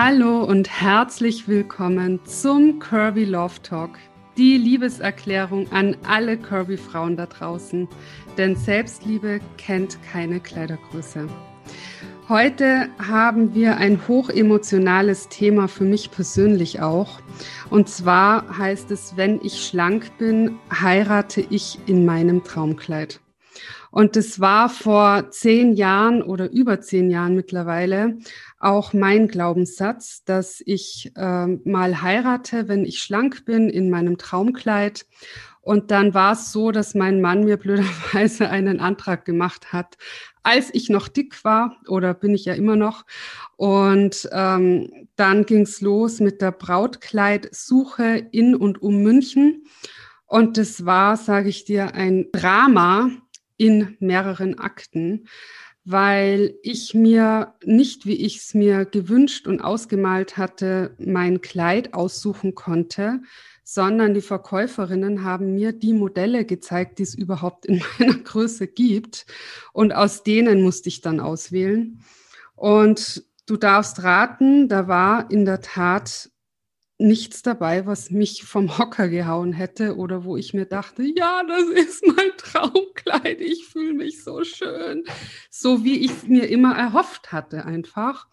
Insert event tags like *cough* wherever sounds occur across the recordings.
Hallo und herzlich willkommen zum Kirby Love Talk, die Liebeserklärung an alle Kirby-Frauen da draußen, denn Selbstliebe kennt keine Kleidergröße. Heute haben wir ein hochemotionales Thema für mich persönlich auch. Und zwar heißt es, wenn ich schlank bin, heirate ich in meinem Traumkleid. Und das war vor zehn Jahren oder über zehn Jahren mittlerweile auch mein Glaubenssatz, dass ich äh, mal heirate, wenn ich schlank bin, in meinem Traumkleid. Und dann war es so, dass mein Mann mir *laughs* blöderweise einen Antrag gemacht hat, als ich noch dick war, oder bin ich ja immer noch. Und ähm, dann ging es los mit der Brautkleidsuche in und um München. Und das war, sage ich dir, ein Drama in mehreren Akten weil ich mir nicht, wie ich es mir gewünscht und ausgemalt hatte, mein Kleid aussuchen konnte, sondern die Verkäuferinnen haben mir die Modelle gezeigt, die es überhaupt in *laughs* meiner Größe gibt. Und aus denen musste ich dann auswählen. Und du darfst raten, da war in der Tat nichts dabei, was mich vom Hocker gehauen hätte oder wo ich mir dachte, ja, das ist mein Traumkleid, ich fühle mich so schön, so wie ich es mir immer erhofft hatte einfach.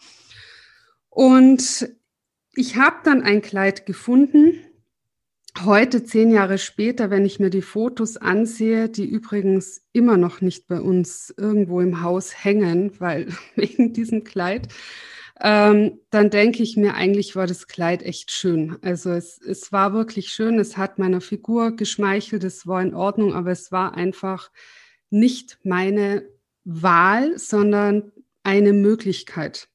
Und ich habe dann ein Kleid gefunden. Heute, zehn Jahre später, wenn ich mir die Fotos ansehe, die übrigens immer noch nicht bei uns irgendwo im Haus hängen, weil *laughs* wegen diesem Kleid, ähm, dann denke ich mir, eigentlich war das Kleid echt schön. Also es, es war wirklich schön, es hat meiner Figur geschmeichelt, es war in Ordnung, aber es war einfach nicht meine Wahl, sondern eine Möglichkeit.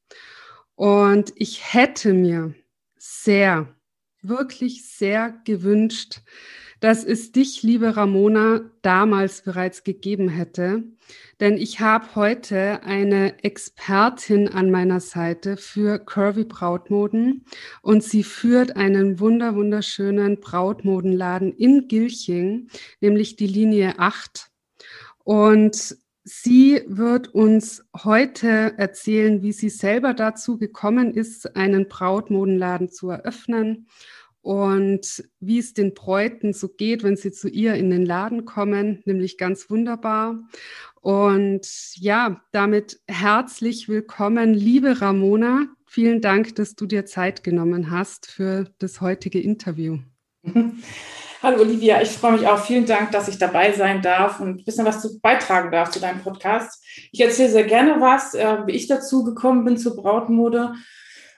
Und ich hätte mir sehr, wirklich sehr gewünscht, dass es dich, liebe Ramona, damals bereits gegeben hätte. Denn ich habe heute eine Expertin an meiner Seite für Curvy Brautmoden und sie führt einen wunder, wunderschönen Brautmodenladen in Gilching, nämlich die Linie 8. Und Sie wird uns heute erzählen, wie sie selber dazu gekommen ist, einen Brautmodenladen zu eröffnen und wie es den Bräuten so geht, wenn sie zu ihr in den Laden kommen, nämlich ganz wunderbar. Und ja, damit herzlich willkommen, liebe Ramona. Vielen Dank, dass du dir Zeit genommen hast für das heutige Interview. Hallo Olivia, ich freue mich auch. Vielen Dank, dass ich dabei sein darf und ein bisschen was zu beitragen darf zu deinem Podcast. Ich erzähle sehr gerne was, äh, wie ich dazu gekommen bin zur Brautmode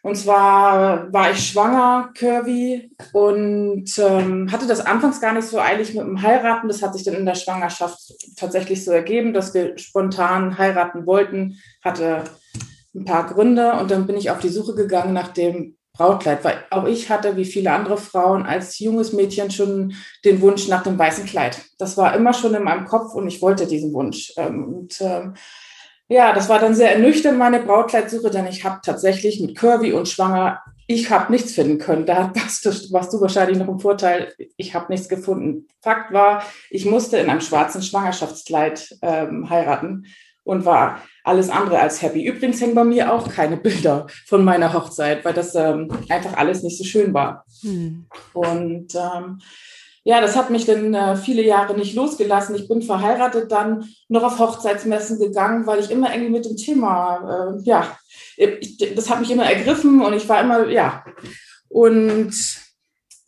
und zwar war ich schwanger, Curvy, und ähm, hatte das anfangs gar nicht so eilig mit dem Heiraten. Das hat sich dann in der Schwangerschaft tatsächlich so ergeben, dass wir spontan heiraten wollten. Hatte ein paar Gründe und dann bin ich auf die Suche gegangen nach dem Brautkleid, weil auch ich hatte, wie viele andere Frauen, als junges Mädchen schon den Wunsch nach dem weißen Kleid. Das war immer schon in meinem Kopf und ich wollte diesen Wunsch. Ähm, und ähm, ja, das war dann sehr ernüchternd, meine Brautkleidsuche, denn ich habe tatsächlich mit Curvy und Schwanger, ich habe nichts finden können. Da warst du, warst du wahrscheinlich noch im Vorteil, ich habe nichts gefunden. Fakt war, ich musste in einem schwarzen Schwangerschaftskleid ähm, heiraten und war alles andere als happy. Übrigens hängen bei mir auch keine Bilder von meiner Hochzeit, weil das ähm, einfach alles nicht so schön war. Hm. Und ähm, ja, das hat mich dann äh, viele Jahre nicht losgelassen. Ich bin verheiratet, dann noch auf Hochzeitsmessen gegangen, weil ich immer irgendwie mit dem Thema, äh, ja, ich, das hat mich immer ergriffen und ich war immer, ja. Und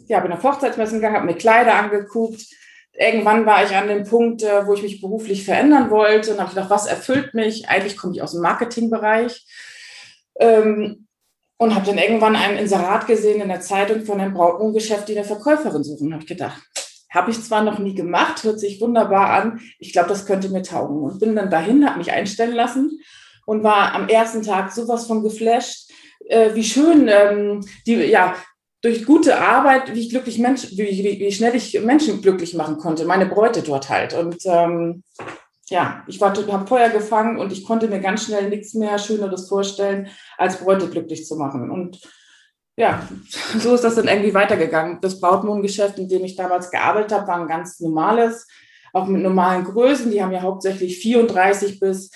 ja, bin auf Hochzeitsmessen gegangen, habe mir Kleider angeguckt. Irgendwann war ich an dem Punkt, äh, wo ich mich beruflich verändern wollte und habe gedacht, was erfüllt mich? Eigentlich komme ich aus dem Marketingbereich. Ähm, und habe dann irgendwann ein Inserat gesehen in der Zeitung von einem Brautmodengeschäft, die eine Verkäuferin suchen. habe ich gedacht, habe ich zwar noch nie gemacht, hört sich wunderbar an. Ich glaube, das könnte mir taugen. Und bin dann dahin, habe mich einstellen lassen und war am ersten Tag sowas von geflasht, äh, wie schön ähm, die, ja, durch gute Arbeit, wie ich glücklich Mensch, wie, wie, wie schnell ich Menschen glücklich machen konnte, meine Bräute dort halt. Und ähm, ja, ich habe Feuer gefangen und ich konnte mir ganz schnell nichts mehr Schöneres vorstellen, als Bräute glücklich zu machen. Und ja, so ist das dann irgendwie weitergegangen. Das Brautmodengeschäft, in dem ich damals gearbeitet habe, war ein ganz normales, auch mit normalen Größen. Die haben ja hauptsächlich 34 bis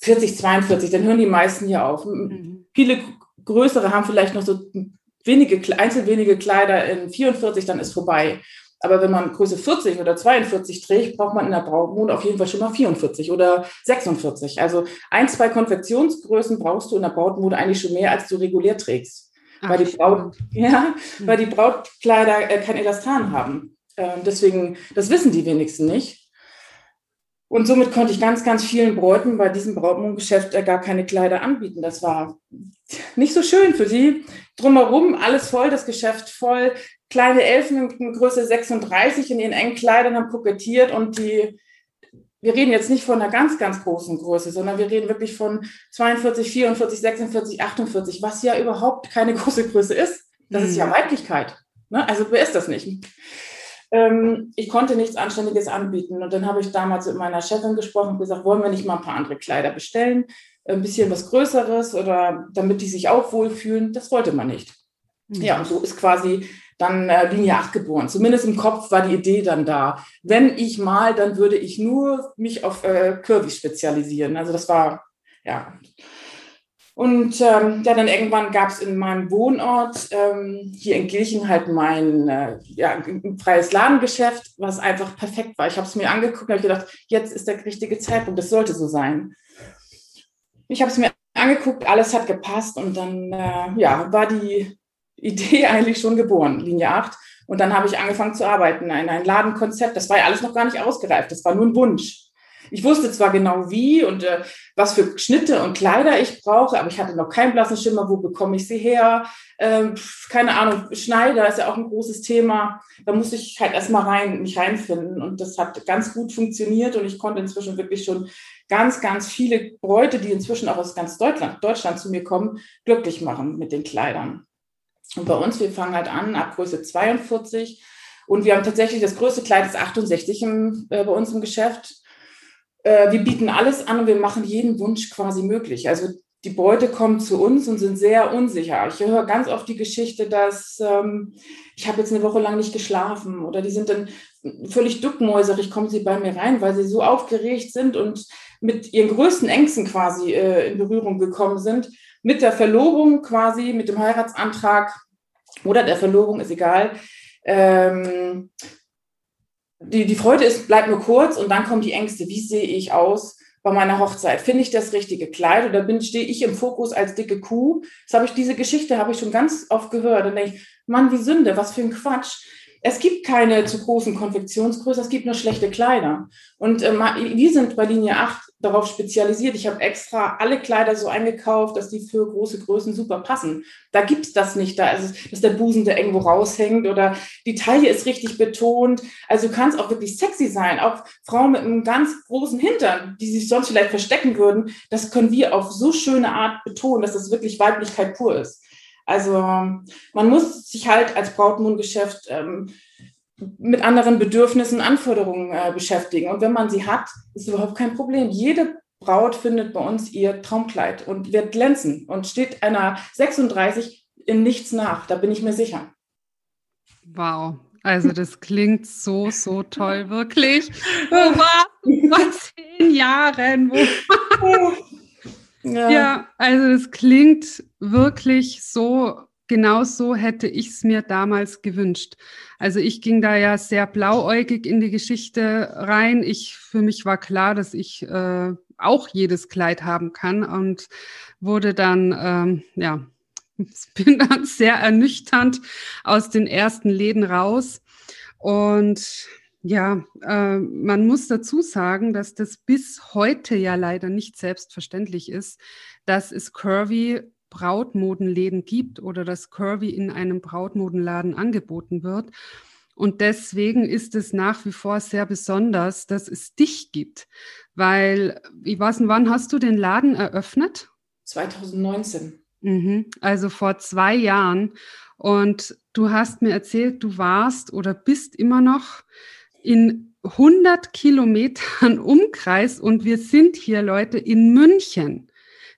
40, 42. Dann hören die meisten hier auf. Mhm. Viele größere haben vielleicht noch so wenige, einzelwenige Kleider in 44, dann ist vorbei. Aber wenn man Größe 40 oder 42 trägt, braucht man in der Brautmode auf jeden Fall schon mal 44 oder 46. Also ein, zwei Konfektionsgrößen brauchst du in der Brautmode eigentlich schon mehr, als du regulär trägst. Ach, weil, die Braut, *laughs* ja, weil die Brautkleider äh, kein Elastan haben. Äh, deswegen, das wissen die wenigsten nicht. Und somit konnte ich ganz, ganz vielen Bräuten bei diesem Brautmodengeschäft äh, gar keine Kleider anbieten. Das war nicht so schön für sie. Drumherum alles voll, das Geschäft voll. Kleine Elfen in Größe 36 in ihren engen Kleidern haben kokettiert und die, wir reden jetzt nicht von einer ganz, ganz großen Größe, sondern wir reden wirklich von 42, 44, 46, 48, was ja überhaupt keine *laughs* große Größe ist. Das mhm. ist ja mhm. Weiblichkeit. Ne? Also wer ist das nicht? Ähm, ich konnte nichts Anständiges anbieten. Und dann habe ich damals mit meiner Chefin gesprochen und gesagt, wollen wir nicht mal ein paar andere Kleider bestellen? Ein bisschen was Größeres oder damit die sich auch wohlfühlen. Das wollte man nicht. Mhm. Ja, und so ist quasi dann äh, Linie 8 geboren. Zumindest im Kopf war die Idee dann da. Wenn ich mal, dann würde ich nur mich auf äh, Curvy spezialisieren. Also das war, ja, und ähm, ja, dann irgendwann gab es in meinem Wohnort ähm, hier in Gilchen halt mein äh, ja, freies Ladengeschäft, was einfach perfekt war. Ich habe es mir angeguckt und habe gedacht, jetzt ist der richtige Zeitpunkt, das sollte so sein. Ich habe es mir angeguckt, alles hat gepasst und dann äh, ja, war die Idee *laughs* eigentlich schon geboren, Linie 8. Und dann habe ich angefangen zu arbeiten in ein Ladenkonzept. Das war ja alles noch gar nicht ausgereift, das war nur ein Wunsch. Ich wusste zwar genau wie und äh, was für Schnitte und Kleider ich brauche, aber ich hatte noch keinen blassen Schimmer, wo bekomme ich sie her. Ähm, keine Ahnung, Schneider ist ja auch ein großes Thema. Da musste ich halt erstmal rein, mich reinfinden und das hat ganz gut funktioniert und ich konnte inzwischen wirklich schon ganz, ganz viele Bräute, die inzwischen auch aus ganz Deutschland, Deutschland zu mir kommen, glücklich machen mit den Kleidern. Und bei uns, wir fangen halt an ab Größe 42 und wir haben tatsächlich das größte Kleid ist 68 im, äh, bei uns im Geschäft äh, wir bieten alles an und wir machen jeden Wunsch quasi möglich. Also die Beute kommen zu uns und sind sehr unsicher. Ich höre ganz oft die Geschichte, dass ähm, ich habe jetzt eine Woche lang nicht geschlafen oder die sind dann völlig duckmäuserig, kommen sie bei mir rein, weil sie so aufgeregt sind und mit ihren größten Ängsten quasi äh, in Berührung gekommen sind. Mit der Verlobung quasi, mit dem Heiratsantrag oder der Verlobung, ist egal. Ähm, die, die Freude ist, bleibt nur kurz und dann kommen die Ängste. Wie sehe ich aus bei meiner Hochzeit? Finde ich das richtige Kleid oder bin, stehe ich im Fokus als dicke Kuh? Das habe ich, diese Geschichte habe ich schon ganz oft gehört. Und denke ich, Mann, wie Sünde, was für ein Quatsch. Es gibt keine zu großen Konfektionsgrößen, es gibt nur schlechte Kleider. Und äh, wir sind bei Linie 8 darauf spezialisiert. Ich habe extra alle Kleider so eingekauft, dass die für große Größen super passen. Da gibt es das nicht. Da ist es, dass der Busen da irgendwo raushängt oder die Taille ist richtig betont. Also du kannst auch wirklich sexy sein. Auch Frauen mit einem ganz großen Hintern, die sich sonst vielleicht verstecken würden, das können wir auf so schöne Art betonen, dass das wirklich Weiblichkeit pur ist. Also man muss sich halt als Brautmundgeschäft ähm, mit anderen Bedürfnissen, Anforderungen äh, beschäftigen. Und wenn man sie hat, ist überhaupt kein Problem. Jede Braut findet bei uns ihr Traumkleid und wird glänzen und steht einer 36 in nichts nach. Da bin ich mir sicher. Wow. Also das *laughs* klingt so, so toll, wirklich. *laughs* Wo vor zehn Jahren? Wo *laughs* ja. ja, also es klingt wirklich so, genau so hätte ich es mir damals gewünscht. Also ich ging da ja sehr blauäugig in die Geschichte rein. Ich, für mich war klar, dass ich äh, auch jedes Kleid haben kann und wurde dann, ähm, ja, *laughs* bin dann sehr ernüchternd aus den ersten Läden raus. Und ja, äh, man muss dazu sagen, dass das bis heute ja leider nicht selbstverständlich ist, dass es Curvy Brautmodenläden gibt oder dass Curvy in einem Brautmodenladen angeboten wird. Und deswegen ist es nach wie vor sehr besonders, dass es dich gibt. Weil, ich weiß nicht, wann hast du den Laden eröffnet? 2019. Mhm, also vor zwei Jahren. Und du hast mir erzählt, du warst oder bist immer noch in 100 Kilometern *laughs* Umkreis und wir sind hier, Leute, in München.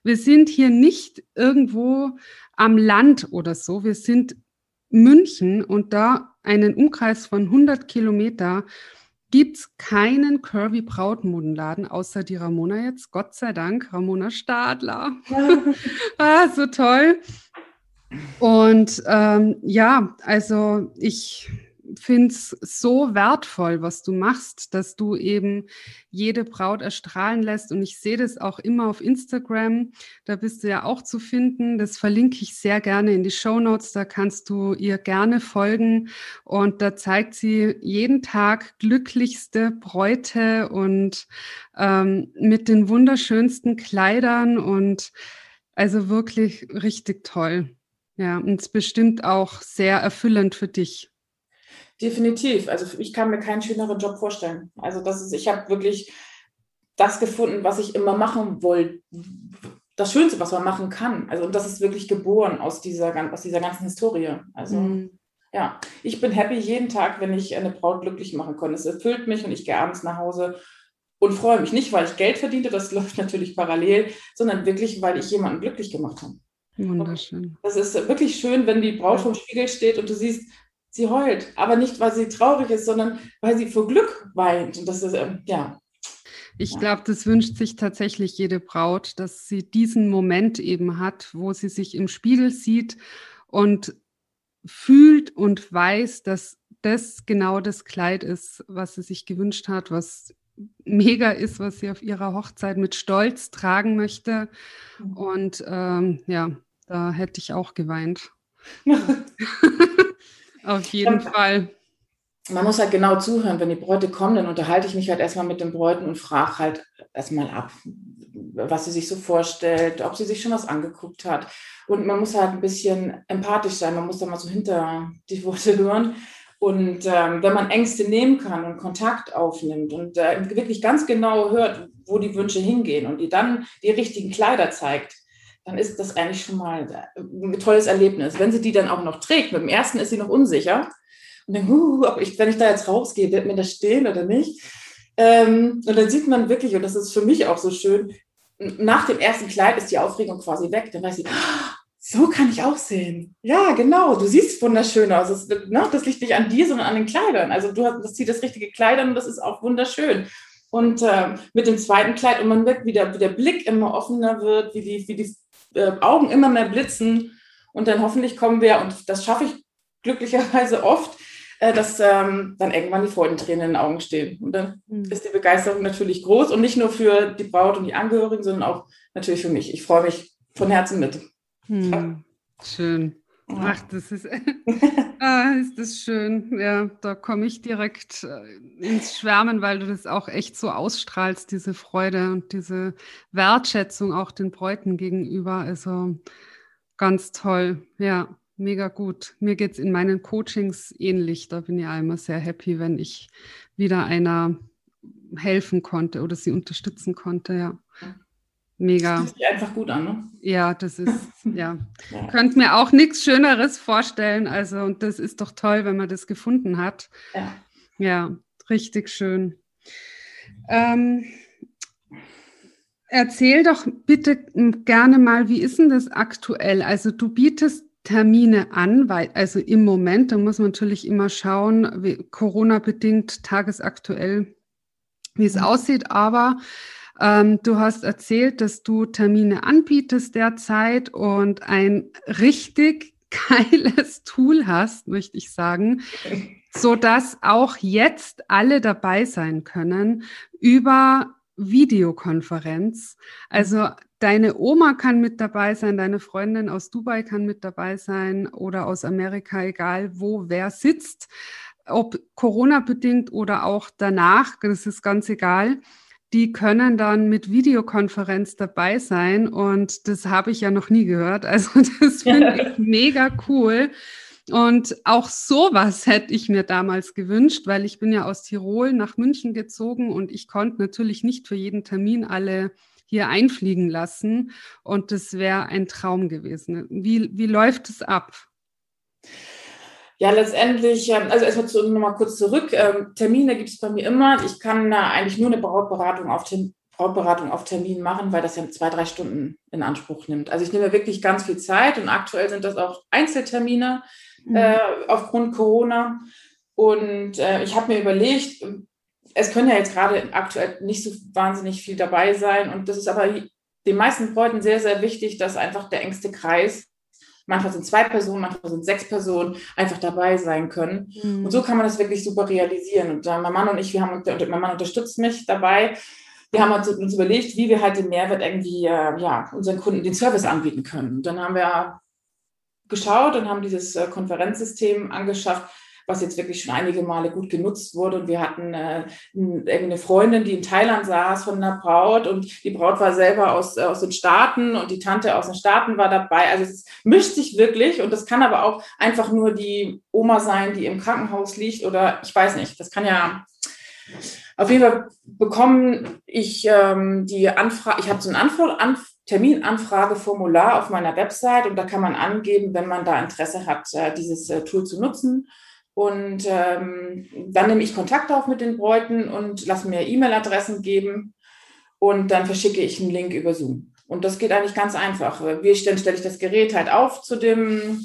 Wir sind hier nicht irgendwo am Land oder so. Wir sind München und da einen Umkreis von 100 Kilometer. gibt es keinen Curvy Brautmodenladen außer die Ramona jetzt. Gott sei Dank, Ramona Stadler. *laughs* ah, so toll. Und ähm, ja, also ich finde es so wertvoll, was du machst, dass du eben jede Braut erstrahlen lässt. Und ich sehe das auch immer auf Instagram. Da bist du ja auch zu finden. Das verlinke ich sehr gerne in die Show Notes. Da kannst du ihr gerne folgen. Und da zeigt sie jeden Tag glücklichste Bräute und ähm, mit den wunderschönsten Kleidern und also wirklich richtig toll. Ja, und es bestimmt auch sehr erfüllend für dich. Definitiv. Also ich kann mir keinen schöneren Job vorstellen. Also das ist, ich habe wirklich das gefunden, was ich immer machen wollte. Das Schönste, was man machen kann. Also und das ist wirklich geboren aus dieser, aus dieser ganzen Historie. Also mhm. ja, ich bin happy jeden Tag, wenn ich eine Braut glücklich machen kann. Es erfüllt mich und ich gehe abends nach Hause und freue mich nicht, weil ich Geld verdiente, das *laughs* läuft natürlich parallel, sondern wirklich, weil ich jemanden glücklich gemacht habe. Wunderschön. Das ist wirklich schön, wenn die Braut vom Spiegel steht und du siehst, sie heult, aber nicht, weil sie traurig ist, sondern weil sie vor Glück weint. Und das ist, ähm, ja. Ich glaube, das wünscht sich tatsächlich jede Braut, dass sie diesen Moment eben hat, wo sie sich im Spiegel sieht und fühlt und weiß, dass das genau das Kleid ist, was sie sich gewünscht hat, was mega ist, was sie auf ihrer Hochzeit mit Stolz tragen möchte. Mhm. Und ähm, ja, da hätte ich auch geweint. *laughs* Auf jeden ja, Fall. Man muss halt genau zuhören, wenn die Bräute kommen, dann unterhalte ich mich halt erstmal mit den Bräuten und frage halt erstmal ab, was sie sich so vorstellt, ob sie sich schon was angeguckt hat. Und man muss halt ein bisschen empathisch sein, man muss da mal so hinter die Worte hören. Und ähm, wenn man Ängste nehmen kann und Kontakt aufnimmt und äh, wirklich ganz genau hört, wo die Wünsche hingehen und die dann die richtigen Kleider zeigt, dann ist das eigentlich schon mal ein tolles Erlebnis. Wenn sie die dann auch noch trägt, mit dem ersten ist sie noch unsicher. Und dann, uh, ob ich, wenn ich da jetzt rausgehe, wird mir das stehen oder nicht? Ähm, und dann sieht man wirklich, und das ist für mich auch so schön, nach dem ersten Kleid ist die Aufregung quasi weg. Dann weiß sie, ah, so kann ich auch sehen. Ja, genau. Du siehst wunderschön aus. Das, ne, das liegt nicht an dir, sondern an den Kleidern. Also du hast, das zieht das richtige Kleid an und das ist auch wunderschön. Und äh, mit dem zweiten Kleid und man merkt, wie der, wie der Blick immer offener wird, wie die, wie die äh, Augen immer mehr blitzen und dann hoffentlich kommen wir, und das schaffe ich glücklicherweise oft, äh, dass ähm, dann irgendwann die Freudentränen in den Augen stehen. Und dann mhm. ist die Begeisterung natürlich groß und nicht nur für die Braut und die Angehörigen, sondern auch natürlich für mich. Ich freue mich von Herzen mit. Mhm. Schön. Ach, das ist, *laughs* *laughs* ah, ist das schön. Ja, da komme ich direkt äh, ins Schwärmen, weil du das auch echt so ausstrahlst, diese Freude und diese Wertschätzung auch den Bräuten gegenüber. Also ganz toll. Ja, mega gut. Mir geht es in meinen Coachings ähnlich. Da bin ich auch immer sehr happy, wenn ich wieder einer helfen konnte oder sie unterstützen konnte. Ja. Mega. Das fühlt sich einfach gut an, ne? Ja, das ist, *laughs* ja. ja. Könnt mir auch nichts Schöneres vorstellen. Also, und das ist doch toll, wenn man das gefunden hat. Ja. Ja, richtig schön. Ähm, erzähl doch bitte gerne mal, wie ist denn das aktuell? Also, du bietest Termine an, weil, also im Moment, da muss man natürlich immer schauen, Corona-bedingt, tagesaktuell, wie es mhm. aussieht, aber ähm, du hast erzählt, dass du Termine anbietest derzeit und ein richtig *laughs* geiles Tool hast, möchte ich sagen, so dass auch jetzt alle dabei sein können über Videokonferenz. Also deine Oma kann mit dabei sein, deine Freundin aus Dubai kann mit dabei sein oder aus Amerika, egal wo wer sitzt, ob Corona bedingt oder auch danach, das ist ganz egal die können dann mit Videokonferenz dabei sein und das habe ich ja noch nie gehört. *laughs* Also das finde *laughs* ich mega cool. Und auch sowas hätte ich mir damals gewünscht, weil ich bin ja aus Tirol nach München gezogen und ich konnte natürlich nicht für jeden Termin alle hier einfliegen lassen. Und das wäre ein Traum gewesen. Wie, wie läuft es ab? Ja, letztendlich, ähm, also erstmal zu, nochmal kurz zurück. Ähm, Termine gibt es bei mir immer. Ich kann eigentlich nur eine Brautberatung auf, Brautberatung auf Termin machen, weil das ja zwei, drei Stunden in Anspruch nimmt. Also ich nehme wirklich ganz viel Zeit und aktuell sind das auch Einzeltermine mhm. äh, aufgrund Corona. Und äh, ich habe mir überlegt, es können ja jetzt gerade aktuell nicht so wahnsinnig viel dabei sein. Und das ist aber den meisten Bräuten sehr, sehr wichtig, dass einfach der engste Kreis, manchmal sind zwei Personen, manchmal sind sechs Personen, einfach dabei sein können. Mhm. Und so kann man das wirklich super realisieren. Und äh, mein Mann und ich, wir haben, und mein Mann unterstützt mich dabei. Wir haben uns überlegt, wie wir halt den Mehrwert irgendwie, äh, ja, unseren Kunden den Service anbieten können. Und dann haben wir geschaut und haben dieses äh, Konferenzsystem angeschafft, was jetzt wirklich schon einige Male gut genutzt wurde. Und wir hatten äh, eine Freundin, die in Thailand saß von einer Braut und die Braut war selber aus, äh, aus den Staaten und die Tante aus den Staaten war dabei. Also es mischt sich wirklich und das kann aber auch einfach nur die Oma sein, die im Krankenhaus liegt oder ich weiß nicht. Das kann ja auf jeden Fall bekommen ich ähm, die Anfrage, ich habe so ein Anf Terminanfrageformular auf meiner Website und da kann man angeben, wenn man da Interesse hat, äh, dieses äh, Tool zu nutzen. Und ähm, dann nehme ich Kontakt auf mit den Bräuten und lasse mir E-Mail-Adressen geben und dann verschicke ich einen Link über Zoom. Und das geht eigentlich ganz einfach. Wie dann stelle ich das Gerät halt auf zu dem,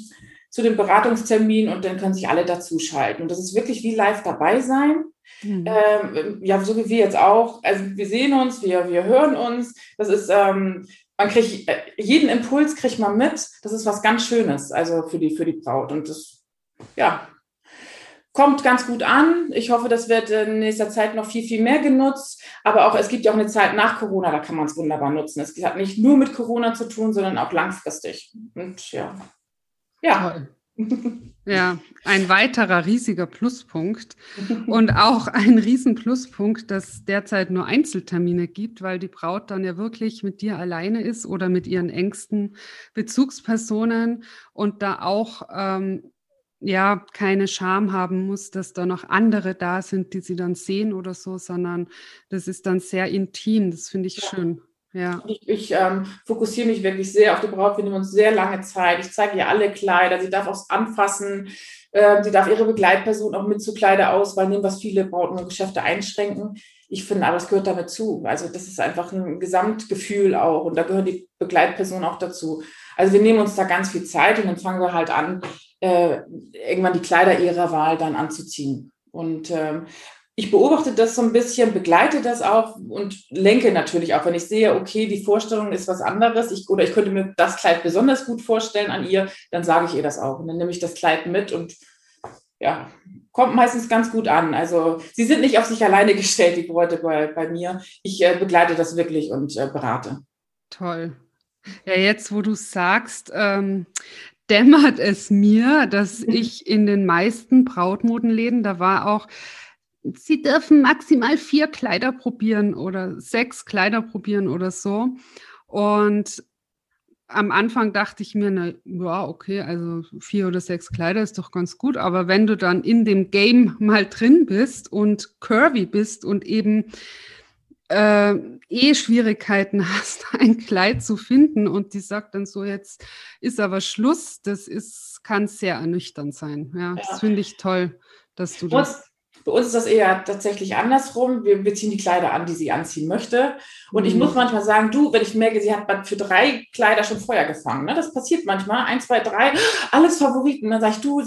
zu dem Beratungstermin und dann können sich alle dazuschalten. Und das ist wirklich wie live dabei sein. Mhm. Ähm, ja, so wie wir jetzt auch. Also wir sehen uns, wir, wir hören uns. Das ist, ähm, man kriegt, äh, jeden Impuls kriegt man mit. Das ist was ganz Schönes, also für die, für die Braut. Und das, ja, kommt ganz gut an. Ich hoffe, das wird in nächster Zeit noch viel, viel mehr genutzt. Aber auch es gibt ja auch eine Zeit nach Corona, da kann man es wunderbar nutzen. Es hat nicht nur mit Corona zu tun, sondern auch langfristig. Und ja. Ja. *laughs* Ja, ein weiterer riesiger Pluspunkt und auch ein riesen Pluspunkt, dass derzeit nur Einzeltermine gibt, weil die Braut dann ja wirklich mit dir alleine ist oder mit ihren engsten Bezugspersonen und da auch ähm, ja keine Scham haben muss, dass da noch andere da sind, die sie dann sehen oder so, sondern das ist dann sehr intim. Das finde ich ja. schön. Ja. Ich, ich ähm, fokussiere mich wirklich sehr auf die Braut. Wir nehmen uns sehr lange Zeit. Ich zeige ihr alle Kleider. Sie darf auch anfassen. Äh, sie darf ihre Begleitperson auch mit zur Kleiderauswahl nehmen, was viele Brauten und Geschäfte einschränken. Ich finde, aber es gehört damit zu. Also das ist einfach ein Gesamtgefühl auch. Und da gehören die Begleitpersonen auch dazu. Also wir nehmen uns da ganz viel Zeit und dann fangen wir halt an, äh, irgendwann die Kleider ihrer Wahl dann anzuziehen. Und ähm, ich beobachte das so ein bisschen, begleite das auch und lenke natürlich auch, wenn ich sehe, okay, die Vorstellung ist was anderes, ich, oder ich könnte mir das Kleid besonders gut vorstellen an ihr, dann sage ich ihr das auch. Und dann nehme ich das Kleid mit und ja, kommt meistens ganz gut an. Also sie sind nicht auf sich alleine *laughs* gestellt, die Bräute bei, bei mir. Ich äh, begleite das wirklich und äh, berate. Toll. Ja, jetzt, wo du sagst, ähm, dämmert es mir, dass *laughs* ich in den meisten Brautmodenläden, da war auch, sie dürfen maximal vier Kleider probieren oder sechs Kleider probieren oder so. Und am Anfang dachte ich mir, na ja, okay, also vier oder sechs Kleider ist doch ganz gut. Aber wenn du dann in dem Game mal drin bist und curvy bist und eben äh, eh Schwierigkeiten *laughs* hast, ein Kleid zu finden und die sagt dann so, jetzt ist aber Schluss, das ist, kann sehr ernüchternd sein. Ja, ja. das finde ich toll, dass du das. Bei uns ist das eher tatsächlich andersrum. Wir, wir ziehen die Kleider an, die sie anziehen möchte. Und mhm. ich muss manchmal sagen, du, wenn ich merke, sie hat für drei Kleider schon Feuer gefangen. Ne? Das passiert manchmal. Eins, zwei, drei, alles Favoriten. Dann sage ich, du,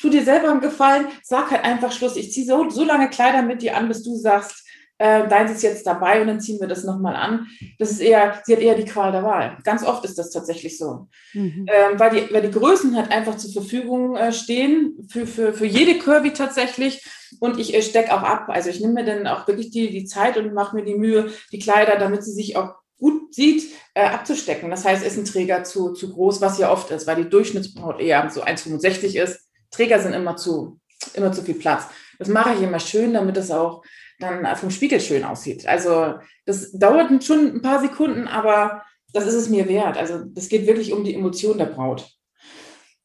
tu dir selber einen Gefallen, sag halt einfach Schluss. Ich ziehe so, so lange Kleider mit dir an, bis du sagst, äh, deins ist jetzt dabei und dann ziehen wir das nochmal an. Das ist eher, sie hat eher die Qual der Wahl. Ganz oft ist das tatsächlich so. Mhm. Ähm, weil, die, weil die Größen halt einfach zur Verfügung äh, stehen, für, für, für jede Curvy tatsächlich. Und ich äh, stecke auch ab. Also ich nehme mir dann auch wirklich die, die Zeit und mache mir die Mühe, die Kleider, damit sie sich auch gut sieht, äh, abzustecken. Das heißt, ist ein Träger zu, zu groß, was ja oft ist, weil die Durchschnittsbraut eher so 1,65 ist. Träger sind immer zu, immer zu viel Platz. Das mache ich immer schön, damit es auch dann vom Spiegel schön aussieht. Also das dauert schon ein paar Sekunden, aber das ist es mir wert. Also das geht wirklich um die Emotion der Braut.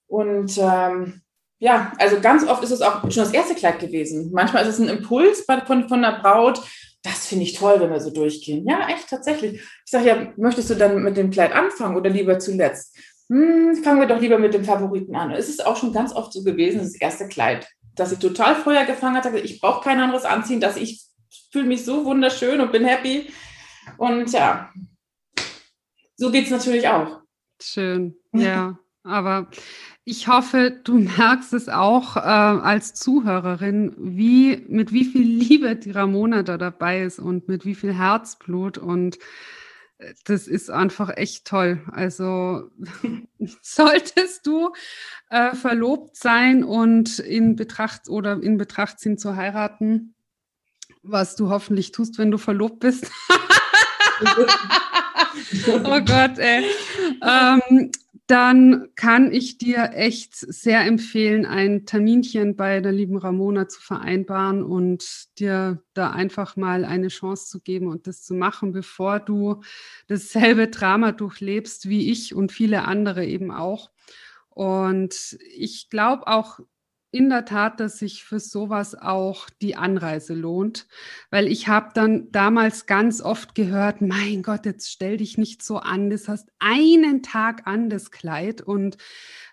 Und ähm, ja, also ganz oft ist es auch schon das erste Kleid gewesen. Manchmal ist es ein Impuls von, von der Braut. Das finde ich toll, wenn wir so durchgehen. Ja, echt, tatsächlich. Ich sage ja, möchtest du dann mit dem Kleid anfangen oder lieber zuletzt? Hm, fangen wir doch lieber mit dem Favoriten an. Es ist auch schon ganz oft so gewesen, das erste Kleid dass sie total Feuer gefangen hat, ich brauche kein anderes anziehen, dass ich fühle mich so wunderschön und bin happy. Und ja, so geht es natürlich auch. Schön, ja. *laughs* Aber Ich hoffe, du merkst es auch äh, als Zuhörerin, wie, mit wie viel Liebe die Ramona da dabei ist und mit wie viel Herzblut. Und das ist einfach echt toll. Also *laughs* solltest du äh, verlobt sein und in Betracht oder in Betracht ziehen zu heiraten, was du hoffentlich tust, wenn du verlobt bist. *laughs* *laughs* oh Gott, ey. Ähm, dann kann ich dir echt sehr empfehlen, ein Terminchen bei der lieben Ramona zu vereinbaren und dir da einfach mal eine Chance zu geben und das zu machen, bevor du dasselbe Drama durchlebst wie ich und viele andere eben auch. Und ich glaube auch, in der Tat, dass sich für sowas auch die Anreise lohnt, weil ich habe dann damals ganz oft gehört, mein Gott, jetzt stell dich nicht so an, das hast einen Tag an das Kleid und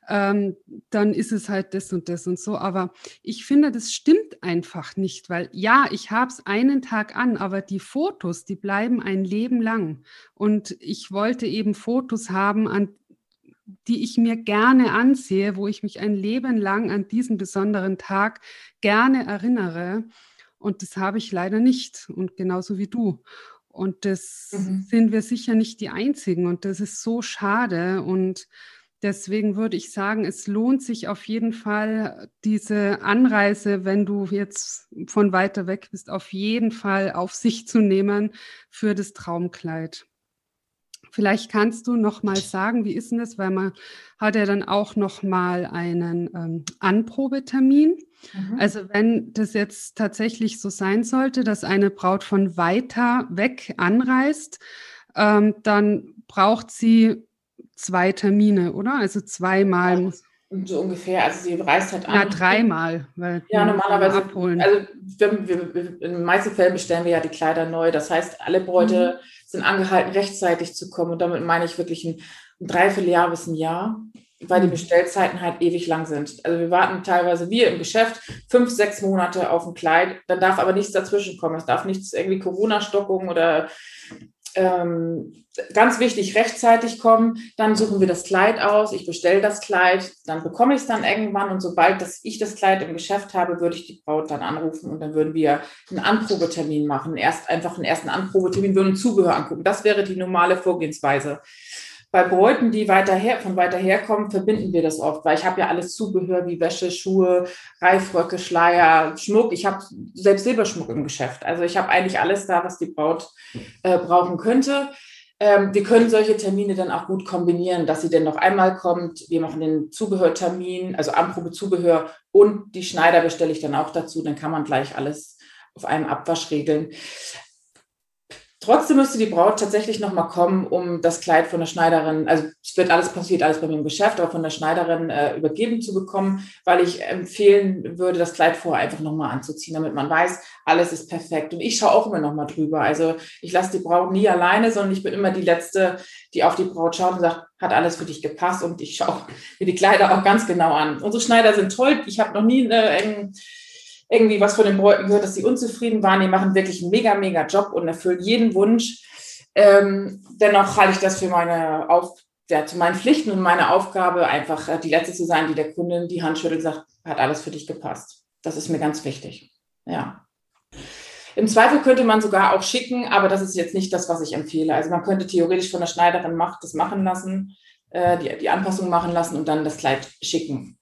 ähm, dann ist es halt das und das und so. Aber ich finde, das stimmt einfach nicht, weil ja, ich habe es einen Tag an, aber die Fotos, die bleiben ein Leben lang. Und ich wollte eben Fotos haben, an die ich mir gerne ansehe, wo ich mich ein Leben lang an diesen besonderen Tag gerne erinnere. Und das habe ich leider nicht und genauso wie du. Und das mhm. sind wir sicher nicht die Einzigen und das ist so schade. Und deswegen würde ich sagen, es lohnt sich auf jeden Fall, diese Anreise, wenn du jetzt von weiter weg bist, auf jeden Fall auf sich zu nehmen für das Traumkleid. Vielleicht kannst du noch mal sagen, wie ist denn das, weil man hat ja dann auch noch mal einen ähm, Anprobetermin. Mhm. Also wenn das jetzt tatsächlich so sein sollte, dass eine Braut von weiter weg anreist, ähm, dann braucht sie zwei Termine, oder? Also zweimal. Ja, so ungefähr, also sie reist halt an. Ja, dreimal. Weil ja, normalerweise. Abholen. Also wir, wir, wir, in den meisten Fällen bestellen wir ja die Kleider neu. Das heißt, alle Bräute mhm. Sind angehalten, rechtzeitig zu kommen. Und damit meine ich wirklich ein, ein Dreivierteljahr bis ein Jahr, weil die mhm. Bestellzeiten halt ewig lang sind. Also wir warten teilweise, wir im Geschäft, fünf, sechs Monate auf ein Kleid. Dann darf aber nichts dazwischen kommen. Es darf nichts irgendwie Corona-Stockung oder ähm, ganz wichtig, rechtzeitig kommen, dann suchen wir das Kleid aus, ich bestelle das Kleid, dann bekomme ich es dann irgendwann. Und sobald das, ich das Kleid im Geschäft habe, würde ich die Braut dann anrufen. Und dann würden wir einen Anprobetermin machen, erst einfach einen ersten Anprobetermin, würden Zubehör angucken. Das wäre die normale Vorgehensweise. Bei Bräuten, die weiter her, von weiter her kommen, verbinden wir das oft, weil ich habe ja alles Zubehör wie Wäsche, Schuhe, Reifröcke, Schleier, Schmuck. Ich habe selbst Silberschmuck im Geschäft. Also ich habe eigentlich alles da, was die Braut äh, brauchen könnte. Ähm, wir können solche Termine dann auch gut kombinieren, dass sie dann noch einmal kommt. Wir machen den Zubehörtermin, also Anprobe Zubehör und die Schneider bestelle ich dann auch dazu. Dann kann man gleich alles auf einem Abwasch regeln. Trotzdem müsste die Braut tatsächlich nochmal kommen, um das Kleid von der Schneiderin, also es wird alles passiert, alles bei mir im Geschäft, aber von der Schneiderin äh, übergeben zu bekommen, weil ich empfehlen würde, das Kleid vorher einfach nochmal anzuziehen, damit man weiß, alles ist perfekt. Und ich schaue auch immer nochmal drüber. Also ich lasse die Braut nie alleine, sondern ich bin immer die Letzte, die auf die Braut schaut und sagt, hat alles für dich gepasst und ich schaue mir die Kleider auch ganz genau an. Unsere Schneider sind toll. Ich habe noch nie eine, irgendwie was von den Bräuten gehört, dass sie unzufrieden waren. Die machen wirklich einen mega, mega Job und erfüllen jeden Wunsch. Ähm, dennoch halte ich das für meine Auf ja, zu meinen Pflichten und meine Aufgabe, einfach äh, die Letzte zu sein, die der Kundin die Hand schüttelt und sagt, hat alles für dich gepasst. Das ist mir ganz wichtig. Ja. Im Zweifel könnte man sogar auch schicken, aber das ist jetzt nicht das, was ich empfehle. Also man könnte theoretisch von der Schneiderin macht das machen lassen, äh, die, die Anpassung machen lassen und dann das Kleid schicken.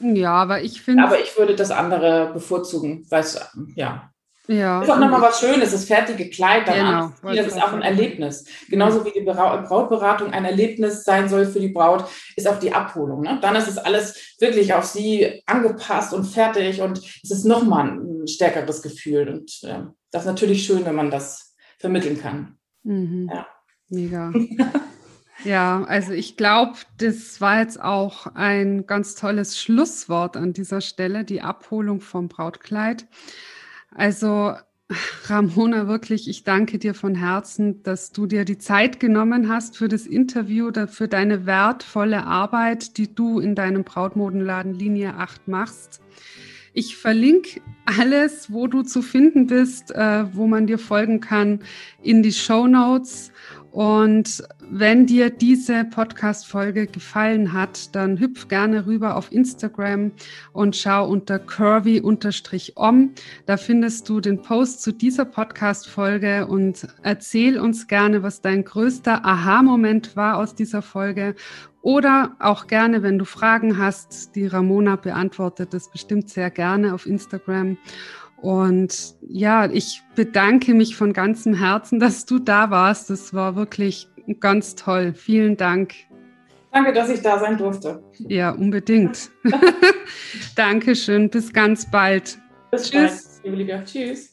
Ja, aber ich finde. Aber ich würde das andere bevorzugen, weil es, ja. Ja. Ist auch nochmal was Schönes, das fertige Kleid dann genau, Das ist auch ein Erlebnis. Genauso wie die Brautberatung ein Erlebnis sein soll für die Braut, ist auch die Abholung. Ne? Dann ist es alles wirklich auf sie angepasst und fertig und es ist nochmal ein stärkeres Gefühl. Und äh, das ist natürlich schön, wenn man das vermitteln kann. Mhm. Ja. Mega. *laughs* Ja, also ich glaube, das war jetzt auch ein ganz tolles Schlusswort an dieser Stelle, die Abholung vom Brautkleid. Also Ramona, wirklich, ich danke dir von Herzen, dass du dir die Zeit genommen hast für das Interview, für deine wertvolle Arbeit, die du in deinem Brautmodenladen Linie 8 machst. Ich verlinke alles, wo du zu finden bist, äh, wo man dir folgen kann, in die Show Notes. Und wenn dir diese Podcast-Folge gefallen hat, dann hüpf gerne rüber auf Instagram und schau unter curvy-om. Da findest du den Post zu dieser Podcast-Folge und erzähl uns gerne, was dein größter Aha-Moment war aus dieser Folge. Oder auch gerne, wenn du Fragen hast, die Ramona beantwortet das bestimmt sehr gerne auf Instagram. Und ja, ich bedanke mich von ganzem Herzen, dass du da warst. Das war wirklich ganz toll. Vielen Dank. Danke, dass ich da sein durfte. Ja, unbedingt. *laughs* Dankeschön. Bis ganz bald. Bis Tschüss. bald, liebe Lydia. Tschüss.